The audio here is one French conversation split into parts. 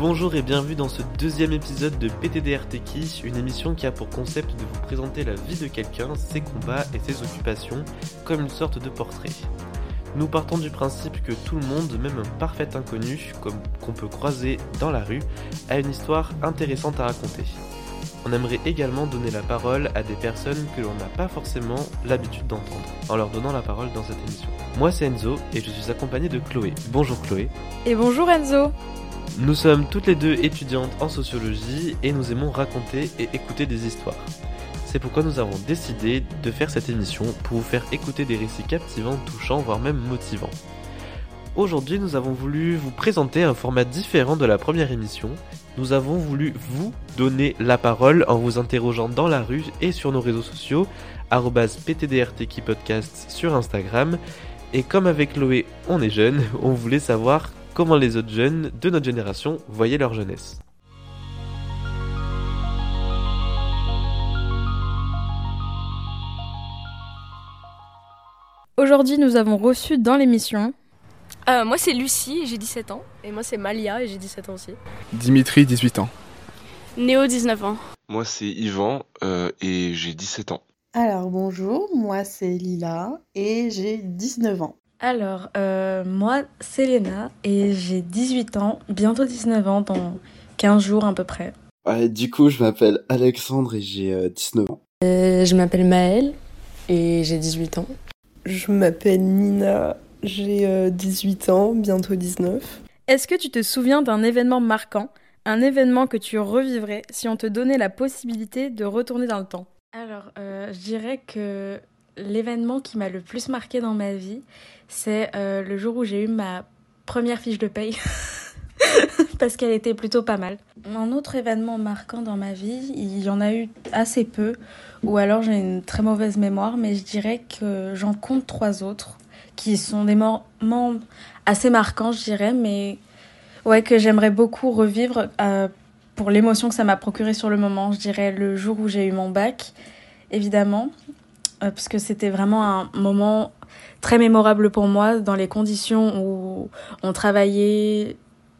Bonjour et bienvenue dans ce deuxième épisode de PTDR une émission qui a pour concept de vous présenter la vie de quelqu'un, ses combats et ses occupations, comme une sorte de portrait. Nous partons du principe que tout le monde, même un parfait inconnu, comme qu'on peut croiser dans la rue, a une histoire intéressante à raconter. On aimerait également donner la parole à des personnes que l'on n'a pas forcément l'habitude d'entendre, en leur donnant la parole dans cette émission. Moi c'est Enzo et je suis accompagné de Chloé. Bonjour Chloé. Et bonjour Enzo. Nous sommes toutes les deux étudiantes en sociologie et nous aimons raconter et écouter des histoires. C'est pourquoi nous avons décidé de faire cette émission pour vous faire écouter des récits captivants, touchants, voire même motivants. Aujourd'hui, nous avons voulu vous présenter un format différent de la première émission. Nous avons voulu vous donner la parole en vous interrogeant dans la rue et sur nos réseaux sociaux, podcast sur Instagram. Et comme avec Chloé, on est jeune, on voulait savoir comment les autres jeunes de notre génération voyaient leur jeunesse. Aujourd'hui, nous avons reçu dans l'émission euh, moi c'est Lucie, j'ai 17 ans. Et moi c'est Malia et j'ai 17 ans aussi. Dimitri, 18 ans. Néo, 19 ans. Moi c'est Yvan euh, et j'ai 17 ans. Alors bonjour, moi c'est Lila et j'ai 19 ans. Alors, euh, moi c'est Léna et j'ai 18 ans, bientôt 19 ans, dans 15 jours à peu près. du coup, je m'appelle Alexandre et j'ai 19 ans. je m'appelle Maëlle et j'ai 18 ans. Je m'appelle Nina j'ai 18 euh, ans, bientôt 19. Est-ce que tu te souviens d'un événement marquant, un événement que tu revivrais si on te donnait la possibilité de retourner dans le temps? Alors, euh, je dirais que l'événement qui m'a le plus marqué dans ma vie, c'est euh, le jour où j'ai eu ma première fiche de paye. parce qu'elle était plutôt pas mal. Un autre événement marquant dans ma vie, il y en a eu assez peu, ou alors j'ai une très mauvaise mémoire, mais je dirais que j'en compte trois autres qui sont des moments assez marquants, je dirais, mais ouais, que j'aimerais beaucoup revivre euh, pour l'émotion que ça m'a procuré sur le moment. Je dirais le jour où j'ai eu mon bac, évidemment, parce que c'était vraiment un moment très mémorable pour moi dans les conditions où on travaillait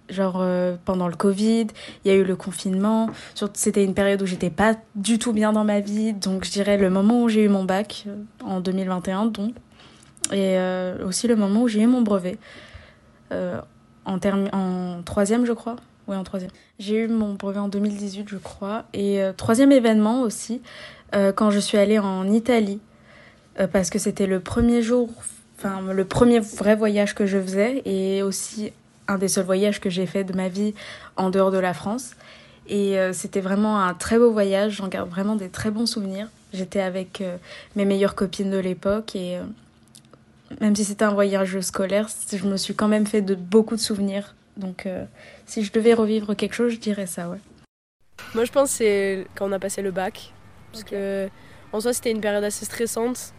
genre euh, pendant le Covid, il y a eu le confinement, c'était une période où j'étais pas du tout bien dans ma vie, donc je dirais le moment où j'ai eu mon bac en 2021 donc et euh, aussi le moment où j'ai eu mon brevet, euh, en, en troisième, je crois. Oui, en troisième. J'ai eu mon brevet en 2018, je crois. Et euh, troisième événement aussi, quand je suis allée en Italie, parce que c'était le premier jour, enfin, le premier vrai voyage que je faisais, et aussi un des seuls voyages que j'ai fait de ma vie en dehors de la France. Et c'était vraiment un très beau voyage, j'en garde vraiment des très bons souvenirs. J'étais avec mes meilleures copines de l'époque et même si c'était un voyage scolaire, je me suis quand même fait de beaucoup de souvenirs. Donc euh, si je devais revivre quelque chose, je dirais ça, ouais. Moi je pense c'est quand on a passé le bac. Parce que en soi c'était une période assez stressante.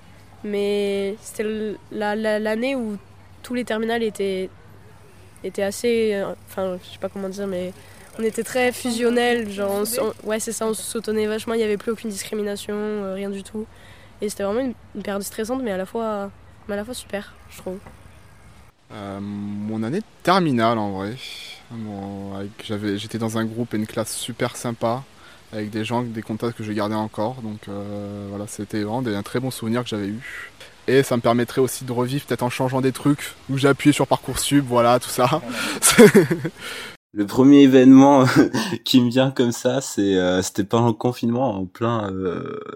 Mais c'était l'année où tous les terminales étaient, étaient assez... Euh, enfin je sais pas comment dire mais on était très fusionnels. Genre, ouais c'est ça, on se soutenait vachement, il n'y avait plus aucune discrimination, euh, rien du tout. Et c'était vraiment une période stressante mais à la fois mais à la fois super, je trouve. Euh, mon année terminale en vrai. j'étais dans un groupe et une classe super sympa avec des gens, des contacts que je gardais encore. Donc euh, voilà, c'était vraiment un très bon souvenir que j'avais eu. Et ça me permettrait aussi de revivre peut-être en changeant des trucs, où j'ai appuyé sur Parcoursup, voilà, tout ça. le premier événement qui me vient comme ça, c'est euh, c'était pendant le confinement, en plein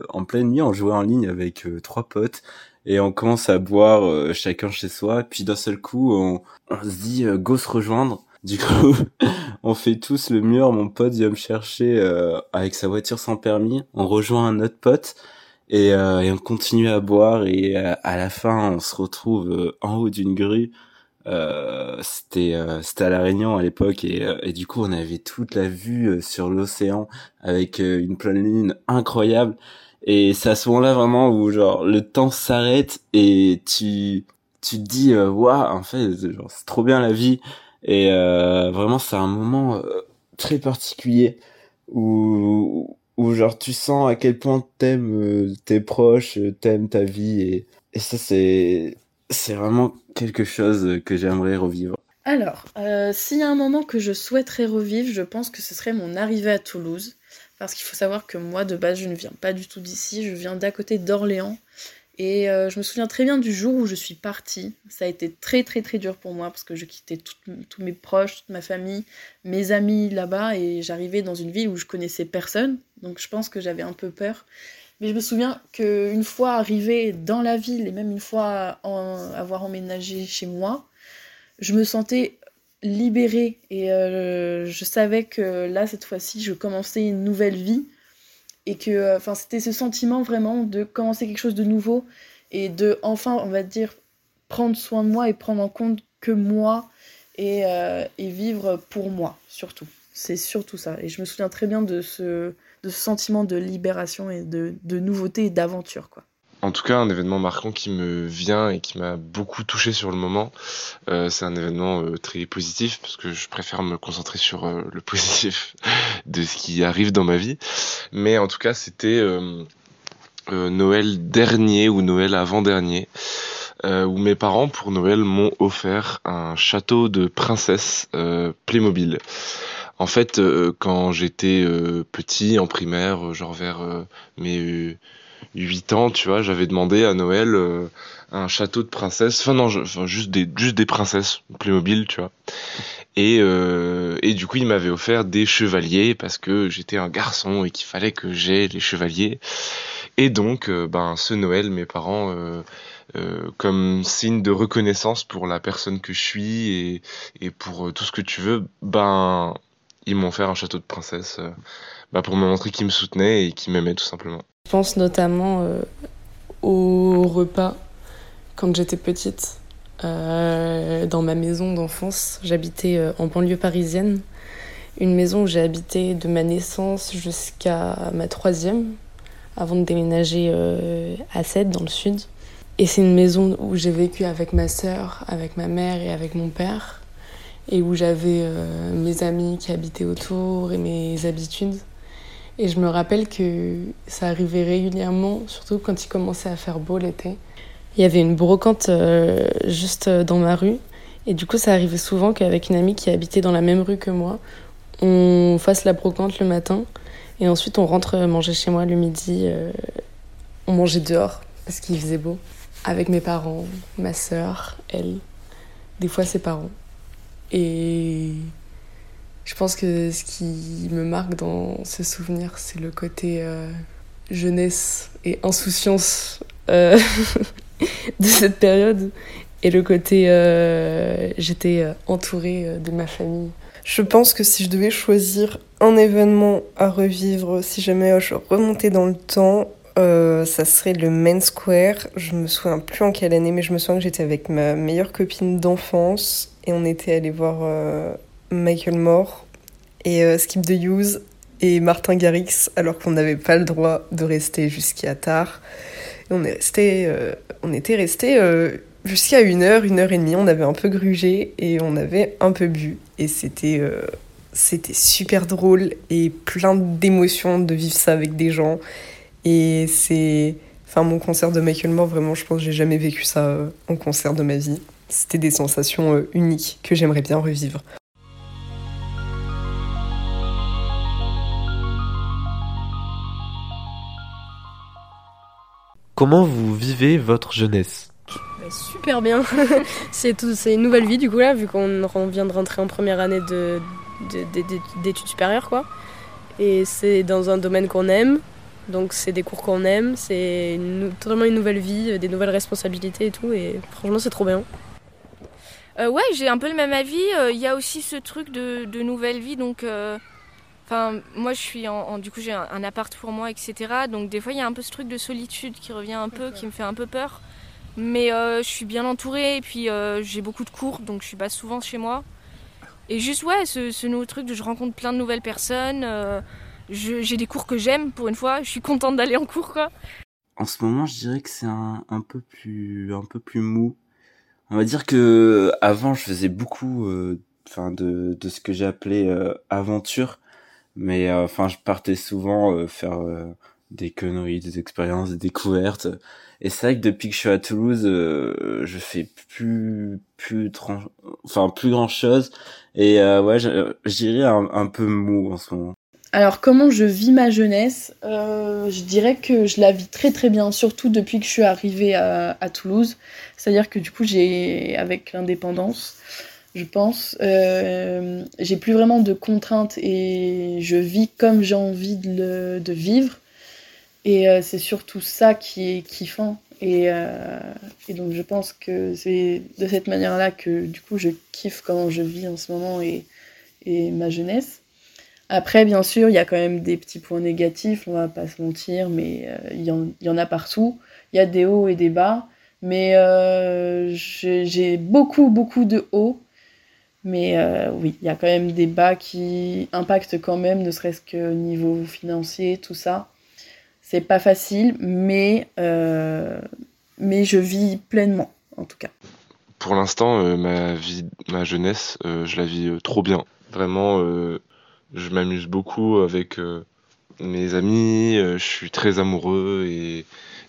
en pleine nuit, on jouait en ligne avec trois potes et on commence à boire euh, chacun chez soi. Puis d'un seul coup, on, se dit euh, go se rejoindre. Du coup, on fait tous le mur. Mon pote vient me chercher euh, avec sa voiture sans permis. On rejoint un autre pote et, et on continue à boire. Et à la fin, on se retrouve en haut d'une grue. c'était c'était à la Réunion à l'époque et, et du coup on avait toute la vue sur l'océan avec une pleine lune incroyable et c'est à ce moment-là vraiment où genre le temps s'arrête et tu tu te dis euh, waouh en fait genre c'est trop bien la vie et euh, vraiment c'est un moment euh, très particulier où où genre tu sens à quel point t'aimes euh, tes proches, t'aimes ta vie et et ça c'est c'est vraiment quelque chose que j'aimerais revivre. Alors, s'il y a un moment que je souhaiterais revivre, je pense que ce serait mon arrivée à Toulouse. Parce qu'il faut savoir que moi, de base, je ne viens pas du tout d'ici, je viens d'à côté d'Orléans. Et euh, je me souviens très bien du jour où je suis partie. Ça a été très très très dur pour moi parce que je quittais tous mes proches, toute ma famille, mes amis là-bas et j'arrivais dans une ville où je connaissais personne. Donc je pense que j'avais un peu peur. Mais je me souviens qu'une fois arrivée dans la ville et même une fois avoir emménagé chez moi, je me sentais libérée et euh, je savais que là, cette fois-ci, je commençais une nouvelle vie et que euh, enfin c'était ce sentiment vraiment de commencer quelque chose de nouveau et de enfin, on va dire, prendre soin de moi et prendre en compte que moi et, euh, vivre pour moi, surtout. C'est surtout ça. Et je me souviens très bien de ce, de ce sentiment de libération et de, de nouveauté et d'aventure, quoi. En tout cas, un événement marquant qui me vient et qui m'a beaucoup touché sur le moment, euh, c'est un événement euh, très positif parce que je préfère me concentrer sur euh, le positif de ce qui arrive dans ma vie. Mais en tout cas, c'était Noël dernier ou Noël avant-dernier où mes parents pour Noël m'ont offert un château de princesse Playmobil. En fait, quand j'étais petit en primaire, genre vers mes 8 ans, tu vois, j'avais demandé à Noël euh, un château de princesse. Enfin non, enfin, juste des juste des princesses Playmobil, tu vois. Et euh, et du coup, il m'avait offert des chevaliers parce que j'étais un garçon et qu'il fallait que j'aie les chevaliers. Et donc, euh, ben ce Noël, mes parents comme signe de reconnaissance pour la personne que je suis et, et pour tout ce que tu veux, ben ils m'ont offert un château de princesse bah, pour me montrer qu'ils me soutenaient et qu'ils m'aimaient tout simplement. Je pense notamment euh, au repas quand j'étais petite. Euh, dans ma maison d'enfance, j'habitais euh, en banlieue parisienne. Une maison où j'ai habité de ma naissance jusqu'à ma troisième, avant de déménager à Sète, dans le sud. Et c'est une maison où j'ai vécu avec ma sœur, avec ma mère et avec mon père, et où j'avais mes amis qui habitaient autour et mes habitudes. Et je me rappelle que ça arrivait régulièrement, surtout quand il commençait à faire beau l'été. Il y avait une brocante euh, juste dans ma rue. Et du coup, ça arrivait souvent qu'avec une amie qui habitait dans la même rue que moi, on fasse la brocante le matin. Et ensuite, on rentre manger chez moi le midi. Euh, on mangeait dehors parce qu'il faisait beau. Avec mes parents, ma sœur, elle, des fois ses parents. Et je pense que ce qui me marque dans ce souvenir, c'est le côté euh, jeunesse et insouciance euh, de cette période et le côté euh, j'étais entourée de ma famille. Je pense que si je devais choisir un événement à revivre, si jamais je remontais dans le temps, ça serait le Main Square. Je me souviens plus en quelle année, mais je me souviens que j'étais avec ma meilleure copine d'enfance et on était allé voir Michael Moore et euh, Skip the Use et Martin Garrix, alors qu'on n'avait pas le droit de rester jusqu'à tard. On, est resté, euh, on était resté euh, jusqu'à une heure, une heure et demie. On avait un peu grugé et on avait un peu bu. Et c'était c'était super drôle et plein d'émotions de vivre ça avec des gens. Et c'est. Enfin, mon concert de Michael Moore, vraiment, je pense que j'ai jamais vécu ça en concert de ma vie. C'était des sensations uniques que j'aimerais bien revivre. Comment vous vivez votre jeunesse bah, Super bien. c'est tout, c'est une nouvelle vie du coup là, vu qu'on vient de rentrer en première année de, d'études supérieures quoi. Et c'est dans un domaine qu'on aime, donc c'est des cours qu'on aime, c'est totalement une nouvelle vie, des nouvelles responsabilités et tout, et franchement c'est trop bien. Euh, ouais, j'ai un peu le même avis. Euh, il y a aussi ce truc de, de nouvelle vie, donc euh, Enfin, moi, je suis en, du coup, j'ai un, appart pour moi, etc. Donc, des fois, il y a un peu ce truc de solitude qui revient un peu, qui me fait un peu peur. Mais euh, je suis bien entourée et puis euh, j'ai beaucoup de cours, donc je suis pas souvent chez moi. Et juste, ouais, ce, nouveau truc de je rencontre plein de nouvelles personnes. Euh, j'ai des cours que j'aime pour une fois. Je suis contente d'aller en cours, quoi. En ce moment, je dirais que c'est un, un, peu plus, un peu plus mou. On va dire que avant, je faisais beaucoup, enfin, de, de ce que j'ai appelé aventure mais euh, enfin, je partais souvent euh, faire euh, des conneries, des expériences, des découvertes. Et c'est vrai que depuis que je suis à Toulouse, je fais plus, plus enfin plus grand chose. Et euh, ouais, un, un, peu mou en ce moment. Alors comment je vis ma jeunesse? Euh, Je dirais que je la vis très très bien, surtout depuis que je suis arrivée à, à Toulouse. C'est-à-dire que du coup j'ai, avec l'indépendance, je pense, euh, j'ai plus vraiment de contraintes et je vis comme j'ai envie de, vivre. Et euh, c'est surtout ça qui est kiffant. Et, euh, et, donc je pense que c'est de cette manière-là que du coup je kiffe comment je vis en ce moment et, et ma jeunesse. Après, bien sûr, il y a quand même des petits points négatifs, on va pas se mentir, mais il y, y, en a partout. Il y a des hauts et des bas, mais j'ai beaucoup, beaucoup de hauts. Mais euh, oui, il y a quand même des bas qui impactent quand même, ne serait-ce que niveau financier, tout ça. C'est pas facile, mais, euh, mais je vis pleinement, en tout cas. Pour l'instant, euh, ma vie, ma jeunesse, je la vis trop bien. Vraiment, je m'amuse beaucoup avec mes amis, je suis très amoureux et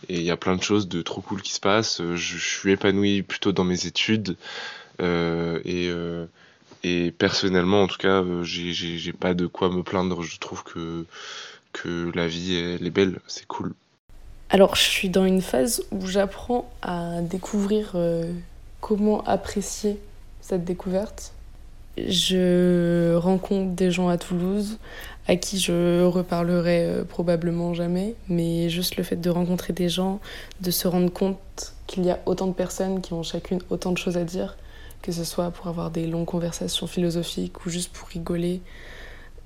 il y a plein de choses de trop cool qui se passent. Je, je suis épanoui plutôt dans mes études et et personnellement, en tout cas, j'ai pas de quoi me plaindre. Je trouve que que la vie elle est belle, c'est cool. Alors je suis dans une phase où j'apprends à découvrir euh, comment apprécier cette découverte. Je rencontre des gens à Toulouse à qui je reparlerai euh, probablement jamais, mais juste le fait de rencontrer des gens, de se rendre compte qu'il y a autant de personnes qui ont chacune autant de choses à dire, que ce soit pour avoir des longues conversations philosophiques ou juste pour rigoler,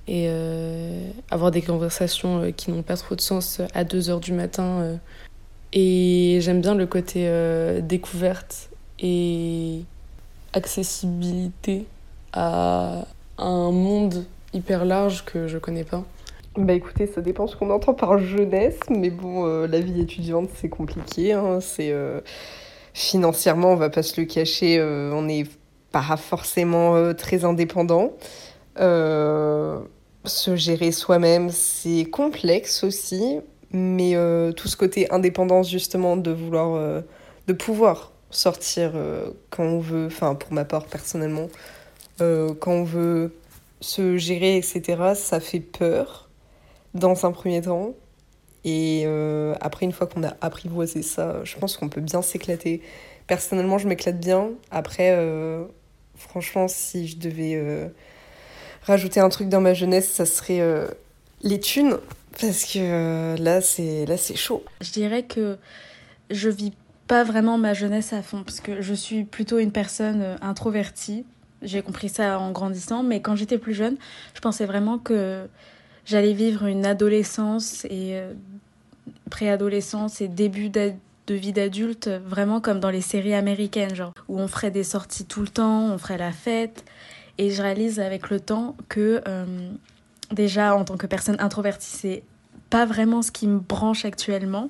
et euh, avoir des conversations euh, qui n'ont pas trop de sens à 2 heures du matin. Euh. Et j'aime bien le côté euh, découverte et accessibilité à un monde hyper large que je connais pas. Bah écoutez, ça dépend ce qu'on entend par jeunesse, mais bon, euh, la vie étudiante c'est compliqué. Hein, c'est euh, financièrement, on va pas se le cacher, euh, on n'est pas forcément très indépendant. Euh, se gérer soi-même, c'est complexe aussi, mais euh, tout ce côté indépendance justement de vouloir, euh, de pouvoir sortir euh, quand on veut, enfin pour ma part personnellement, quand on veut se gérer, etc., ça fait peur dans un premier temps. Et après, une fois qu'on a apprivoisé ça, je pense qu'on peut bien s'éclater. Personnellement, je m'éclate bien. Après, franchement, si je devais rajouter un truc dans ma jeunesse, ça serait euh, les thunes. Parce que euh, là, c'est là c'est chaud. Je dirais que je vis pas vraiment ma jeunesse à fond. Parce que je suis plutôt une personne euh, introvertie. J'ai compris ça en grandissant. Mais quand j'étais plus jeune, je pensais vraiment que j'allais vivre une adolescence et euh, préadolescence et début de vie d'adulte vraiment comme dans les séries américaines genre où on ferait des sorties tout le temps on ferait la fête et je réalise avec le temps que euh, déjà en tant que personne introvertie, c'est pas vraiment ce qui me branche actuellement.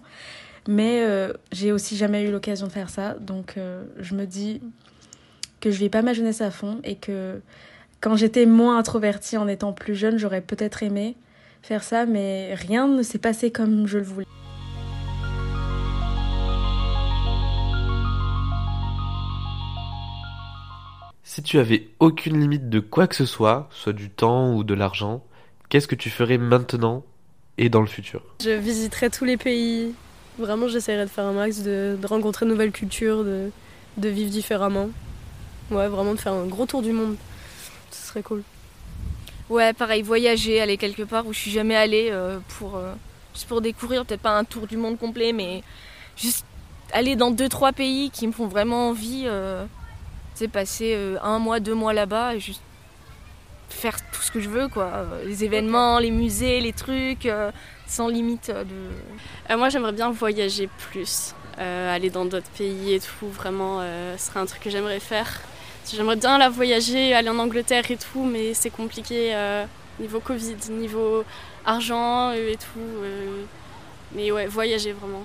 Mais euh, j'ai aussi jamais eu l'occasion de faire ça. Donc je me dis que je vis pas ma jeunesse à fond et que quand j'étais moins introvertie en étant plus jeune, j'aurais peut-être aimé faire ça, mais rien ne s'est passé comme je le voulais. Si tu avais aucune limite de quoi que ce soit, soit du temps ou de l'argent, qu'est-ce que tu ferais maintenant et dans le futur? Je visiterais tous les pays. Vraiment, j'essaierais de faire un max, de, de rencontrer de nouvelles cultures, de, de, vivre différemment. Ouais, vraiment de faire un gros tour du monde. Ce serait cool. Ouais, pareil, voyager, aller quelque part où je suis jamais allée euh, pour, euh, juste pour découvrir, peut-être pas un tour du monde complet, mais juste aller dans deux trois pays qui me font vraiment envie. Euh, c'est passer euh, un mois, deux mois là-bas et juste faire tout ce que je veux, quoi. Les événements, les musées, les trucs, euh, sans limite de. Euh, moi, j'aimerais bien voyager plus, aller dans d'autres pays et tout. Vraiment, ce serait un truc que j'aimerais faire. J'aimerais bien la voyager, aller en Angleterre et tout, mais c'est compliqué niveau Covid, niveau argent et tout. mais ouais, voyager vraiment.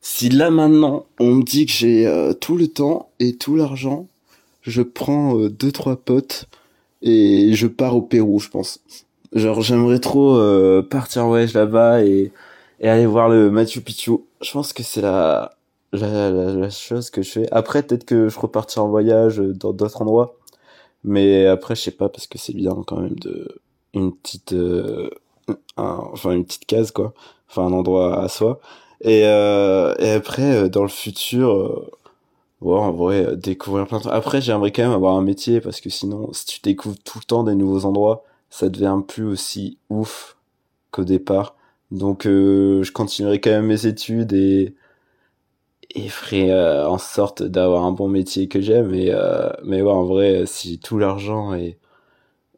Si là maintenant on me dit que j'ai tout le temps et tout l'argent, je prends euh, deux trois potes et je pars au Pérou, je pense. Genre j'aimerais trop euh, partir en voyage là-bas et, et aller voir le Machu Picchu. Je pense que c'est la, la, la, chose que je fais. Après peut-être que je repartirai en voyage dans d'autres endroits. Mais après, je sais pas, parce que c'est bien quand même de une petite, euh, enfin une petite case quoi, enfin un endroit à soi. Et, euh, et après, euh, dans le futur, euh, ouais, en vrai, découvrir plein de Après, j'aimerais quand même avoir un métier parce que sinon, si tu découvres tout le temps des nouveaux endroits, ça devient plus aussi ouf qu'au départ. Donc, je continuerai quand même mes études et et ferai en sorte d'avoir un bon métier que j'aime. Mais mais ouais, en vrai, si tout l'argent et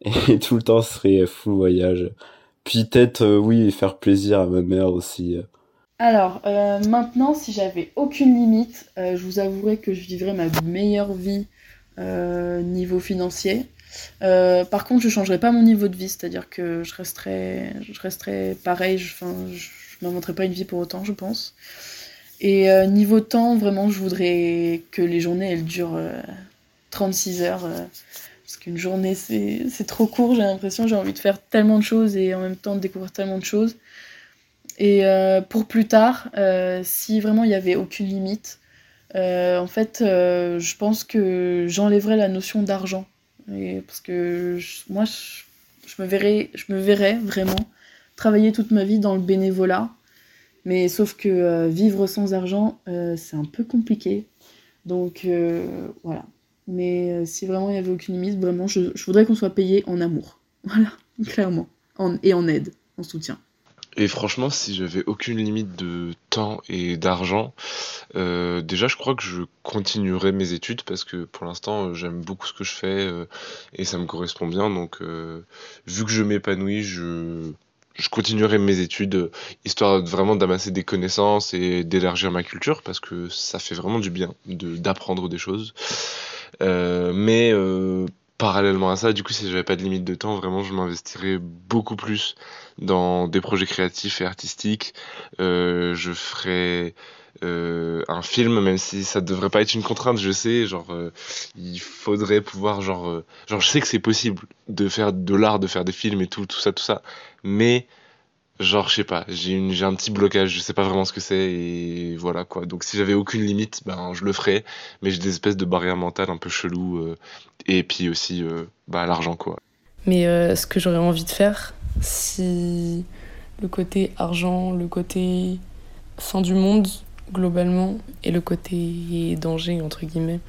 et tout le temps serait full voyage. Puis peut-être, oui, faire plaisir à ma mère aussi. Alors, euh, maintenant, si j'avais aucune limite, euh, je vous avouerais que je vivrais ma meilleure vie euh, niveau financier. par contre, je changerais pas mon niveau de vie, c'est-à-dire que je resterais, je resterais pareil, je, je m'inventerais pas une vie pour autant, je pense. Et niveau temps, vraiment, je voudrais que les journées, elles durent 36 heures. parce qu'une journée, c'est trop court, j'ai l'impression, j'ai envie de faire tellement de choses et en même temps de découvrir tellement de choses. Et euh, pour plus tard, euh, si vraiment il n'y avait aucune limite, euh, en fait, je pense que j'enlèverais la notion d'argent. Parce que moi, je, me verrais, je me verrais vraiment travailler toute ma vie dans le bénévolat. Mais sauf que vivre sans argent, c'est un peu compliqué. Donc voilà. Mais si vraiment il n'y avait aucune limite, vraiment, je, voudrais qu'on soit payé en amour. Voilà, clairement. et en aide, en soutien. Et franchement, si j'avais aucune limite de temps et d'argent, euh, déjà je crois que je continuerais mes études parce que pour l'instant euh, j'aime beaucoup ce que je fais euh, et ça me correspond bien. Donc vu que je m'épanouis, je, je continuerai mes études histoire vraiment d'amasser des connaissances et d'élargir ma culture parce que ça fait vraiment du bien d'apprendre des choses. mais parallèlement à ça, du coup, si j'avais pas de limite de temps, vraiment, je m'investirais beaucoup plus dans des projets créatifs et artistiques. Euh, je ferais euh, un film, même si ça devrait pas être une contrainte, je sais. Genre, euh, il faudrait pouvoir, genre, euh, genre, je sais que c'est possible de faire de l'art, de faire des films et tout, tout ça, tout ça. Mais genre je sais pas j'ai un petit blocage je sais pas vraiment ce que c'est et voilà quoi donc si j'avais aucune limite ben je le ferais mais j'ai des espèces de barrières mentales un peu chelou euh, et puis aussi bah l'argent quoi mais ce que j'aurais envie de faire si le côté argent le côté fin du monde globalement et le côté danger entre guillemets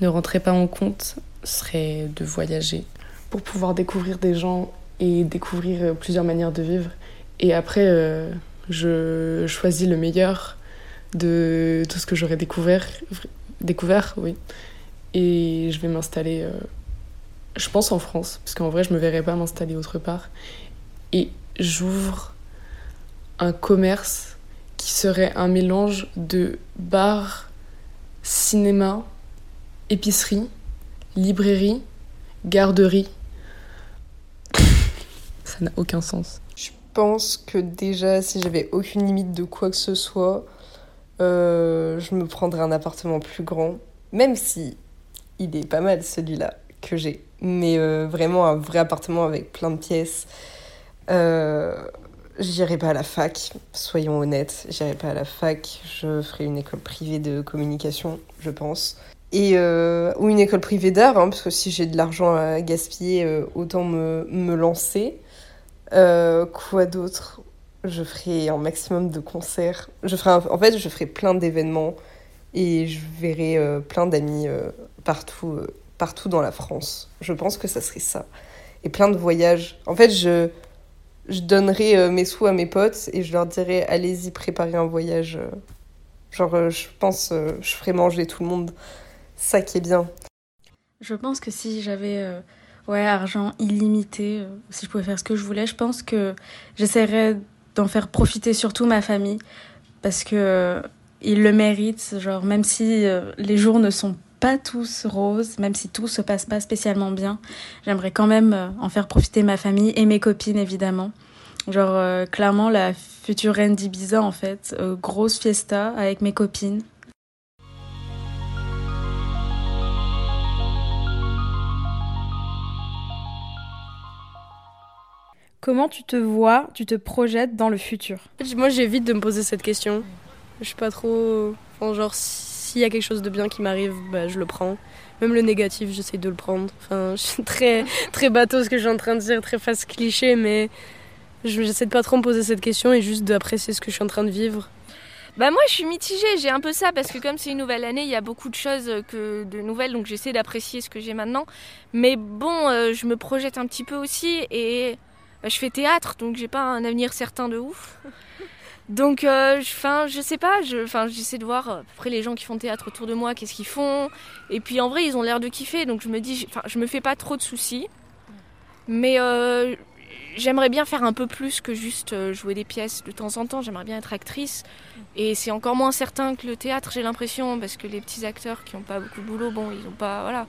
ne rentrait pas en compte serait de voyager pour pouvoir découvrir des gens et découvrir plusieurs manières de vivre et après, euh, je choisis le meilleur de tout ce que j'aurais découvert, découvert, oui. Et je vais m'installer, euh, je pense en France, parce qu'en vrai, je me verrais pas m'installer autre part. Et j'ouvre un commerce qui serait un mélange de bar, cinéma, épicerie, librairie, garderie. Ça n'a aucun sens pense que déjà, si j'avais aucune limite de quoi que ce soit, euh, je me prendrais un appartement plus grand. Même si il est pas mal celui-là que j'ai. Mais euh, vraiment un vrai appartement avec plein de pièces. Euh, J'irai pas à la fac, soyons honnêtes. J'irai pas à la fac. Je ferai une école privée de communication, je pense. Et, euh, ou une école privée d'art, hein, parce que si j'ai de l'argent à gaspiller, autant me, me lancer. Euh, quoi d'autre? Je ferai un maximum de concerts. Je ferai En fait, je ferai plein d'événements et je verrai euh, plein d'amis euh, partout, partout dans la France. Je pense que ça serait ça. Et plein de voyages. En fait, je, je donnerai mes sous à mes potes et je leur dirai allez-y, préparez un voyage. Genre, je pense, je ferai manger tout le monde. Ça qui est bien. Je pense que si j'avais ouais, argent illimité, euh, si je pouvais faire ce que je voulais, je pense que j'essaierais d'en faire profiter surtout ma famille parce que euh, ils le méritent. Genre, même si euh, les jours ne sont pas tous roses, même si tout se passe pas spécialement bien, j'aimerais quand même en faire profiter ma famille et mes copines évidemment. Genre, clairement, la future reine d'Ibiza, en fait, grosse fiesta avec mes copines. Comment tu te vois, tu te projettes dans le futur? Moi, j'évite de me poser cette question. Je suis pas trop. Enfin, genre, si s'il y a quelque chose de bien qui m'arrive, bah, je le prends. Même le négatif, j'essaie de le prendre. Enfin, je suis très, très bateau ce que je suis en train de dire, très face cliché, mais j'essaie de pas trop me poser cette question et juste d'apprécier ce que je suis en train de vivre. Bah moi je suis mitigée, j'ai un peu ça parce que comme c'est une nouvelle année, il y a beaucoup de choses que de nouvelles, donc j'essaie d'apprécier ce que j'ai maintenant. Mais bon, euh, je me projette un petit peu aussi et bah, je fais théâtre, donc j'ai pas un avenir certain de ouf. Donc, euh, je sais pas, j'essaie de voir à peu près les gens qui font théâtre autour de moi, qu'est-ce qu'ils font. Et puis en vrai, ils ont l'air de kiffer, donc je me dis, je me fais pas trop de soucis. Mais euh, j'aimerais bien faire un peu plus que juste euh, jouer des pièces de temps en temps. J'aimerais bien être actrice. Et c'est encore moins certain que le théâtre, j'ai l'impression, parce que les petits acteurs qui n'ont pas beaucoup de boulot, bon, ils ont pas, voilà.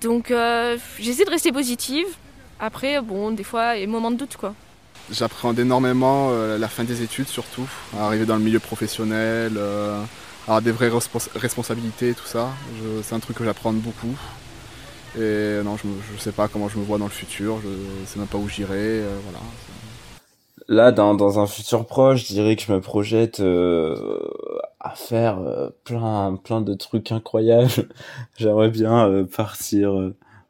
Donc, j'essaie de rester positive. Après, bon, des fois, il y a des moments de doute, quoi. J'appréhende énormément euh, la fin des études surtout, arriver dans le milieu professionnel, euh, avoir des vraies responsabilités tout ça. C'est un truc que j'apprends beaucoup. Et non, je ne sais pas comment je me vois dans le futur, je ne sais même pas où j'irai. Euh, voilà. Là, dans, dans un futur proche, je dirais que je me projette à faire plein, plein de trucs incroyables. J'aimerais bien partir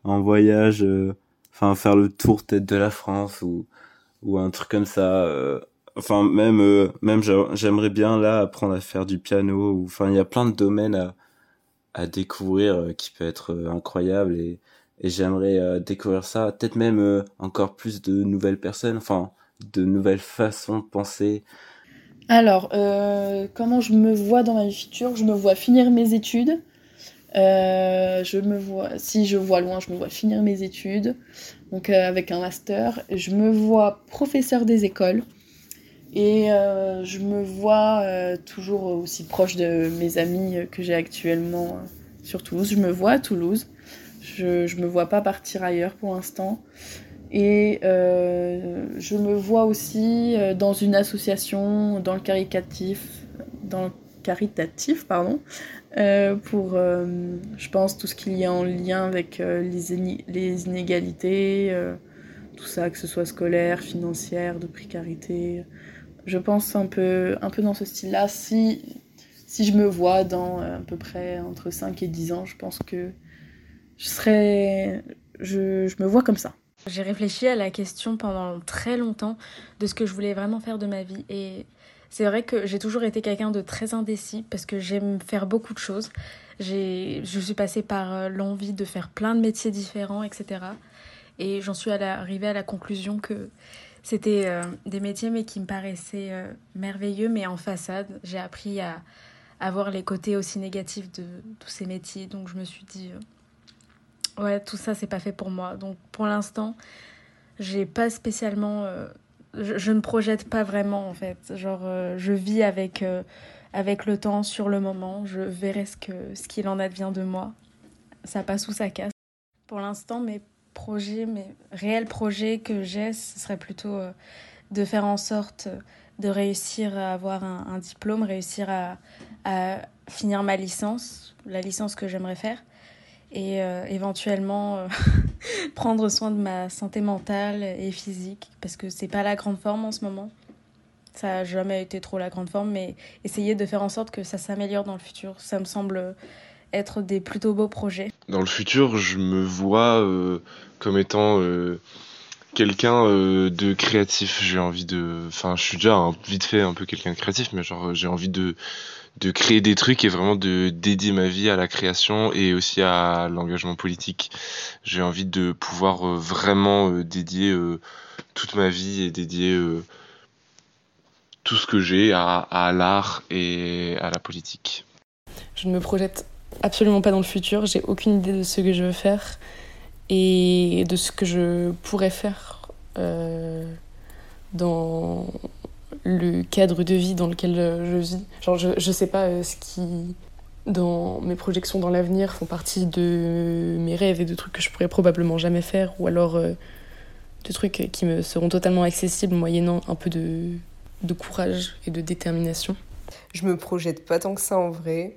en voyage, enfin faire le tour peut-être de la France ou ou un truc comme ça. Euh, enfin, même, euh, même j'aimerais bien là apprendre à faire du piano. Enfin, il y a plein de domaines à, à découvrir euh, qui peut être incroyable et, et j'aimerais découvrir ça. Peut-être même encore plus de nouvelles personnes. Enfin, de nouvelles façons de penser. Alors, comment je me vois dans ma vie future? Je me vois finir mes études. Je me vois, si je vois loin, je me vois finir mes études donc euh, avec un master. Je me vois professeur des écoles et euh, je me vois euh, toujours aussi proche de mes amis que j'ai actuellement sur Toulouse. Je me vois à Toulouse. Je ne me vois pas partir ailleurs pour l'instant. Et je me vois aussi dans une association, dans le caritatif, dans le caritatif pardon, euh, pour, euh, je pense, tout ce qu'il y a en lien avec euh, les, inégalités, tout ça, que ce soit scolaire, financière, de précarité. Je pense un peu, un peu dans ce style-là. Si, si je me vois dans à peu près entre 5 et 10 ans, je pense que je serais. Je, je me vois comme ça. J'ai réfléchi à la question pendant très longtemps de ce que je voulais vraiment faire de ma vie. Et c'est vrai que j'ai toujours été quelqu'un de très indécis parce que j'aime faire beaucoup de choses. Je suis passée par euh, l'envie de faire plein de métiers différents, etc. Et j'en suis arrivée à la conclusion que c'était euh, des métiers mais qui me paraissaient euh, merveilleux, mais en façade. J'ai appris à, à, voir les côtés aussi négatifs de tous ces métiers. Donc je me suis dit, ouais, tout ça, c'est pas fait pour moi. Donc pour l'instant, j'ai pas spécialement je, ne projette pas vraiment en fait. Genre, euh, je vis avec, euh, avec le temps, sur le moment. Je verrai ce qu'il ce en advient de moi. Ça passe ou ça casse. Pour l'instant, mes projets, mes réels projets que j'ai, ce serait plutôt euh, de faire en sorte de réussir à avoir un, un diplôme, réussir à, à, finir ma licence, la licence que j'aimerais faire et éventuellement prendre soin de ma santé mentale et physique parce que c'est pas la grande forme en ce moment. Ça n'a jamais été trop la grande forme, mais essayer de faire en sorte que ça s'améliore dans le futur, ça me semble être des plutôt beaux projets. Dans le futur, je me vois euh, comme étant quelqu'un de créatif. J'ai envie de. Enfin, je suis déjà vite fait un peu quelqu'un de créatif, mais genre, j'ai envie de de créer des trucs et vraiment de dédier ma vie à la création et aussi à l'engagement politique. J'ai envie de pouvoir euh, vraiment euh, dédier euh, toute ma vie et dédier tout ce que j'ai à, à l'art et à la politique. Je ne me projette absolument pas dans le futur, j'ai aucune idée de ce que je veux faire et de ce que je pourrais faire dans le cadre de vie dans lequel je vis. Genre, je, je sais pas euh, ce qui, dans mes projections dans l'avenir, font partie de mes rêves et de trucs que je pourrais probablement jamais faire, ou alors euh, de trucs qui me seront totalement accessibles moyennant un peu de, de courage et de détermination. Je me projette pas tant que ça en vrai.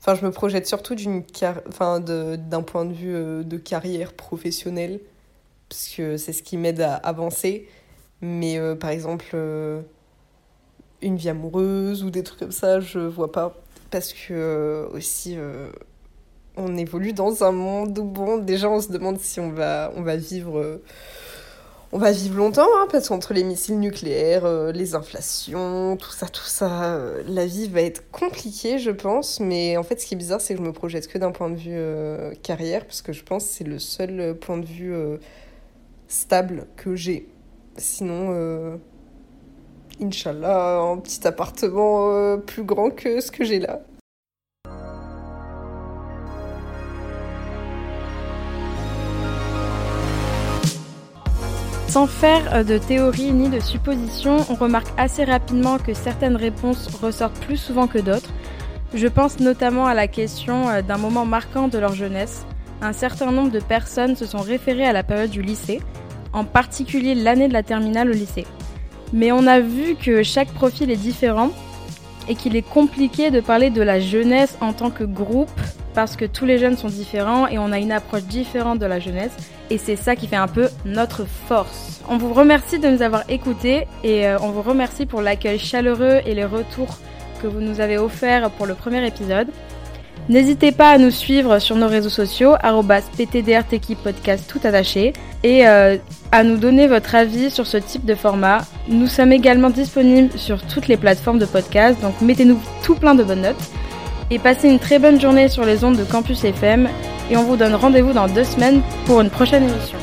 Enfin, je me projette surtout d'une enfin, d'un point de vue euh, de carrière professionnelle, parce que c'est ce qui m'aide à avancer. Mais par exemple, une vie amoureuse ou des trucs comme ça, je vois pas. parce que aussi on évolue dans un monde où bon déjà on se demande si on va on va vivre on va vivre longtemps, hein, parce qu'entre les missiles nucléaires, euh, les inflations, tout ça, tout ça, euh, la vie va être compliquée, je pense. Mais en fait, ce qui est bizarre, c'est que je me projette que d'un point de vue euh, carrière, parce que je pense que c'est le seul point de vue stable que j'ai. Sinon, Inch'Allah, un petit appartement plus grand que ce que j'ai là. Sans faire euh, de théorie ni de supposition, on remarque assez rapidement que certaines réponses ressortent plus souvent que d'autres. Je pense notamment à la question euh, d'un moment marquant de leur jeunesse. Un certain nombre de personnes se sont référées à la période du lycée, en particulier l'année de la terminale au lycée. Mais on a vu que chaque profil est différent et qu'il est compliqué de parler de la jeunesse en tant que groupe parce que tous les jeunes sont différents et on a une approche différente de la jeunesse et c'est ça qui fait un peu notre force. On vous remercie de nous avoir écoutés et euh, on vous remercie pour l'accueil chaleureux et les retours que vous nous avez offerts pour le premier épisode. N'hésitez pas à nous suivre sur nos réseaux sociaux, ptdrtki podcast tout attaché, et euh, à nous donner votre avis sur ce type de format. Nous sommes également disponibles sur toutes les plateformes de podcast, donc mettez-nous tout plein de bonnes notes et passez une très bonne journée sur les ondes de Campus FM et on vous donne rendez-vous dans deux semaines pour une prochaine émission.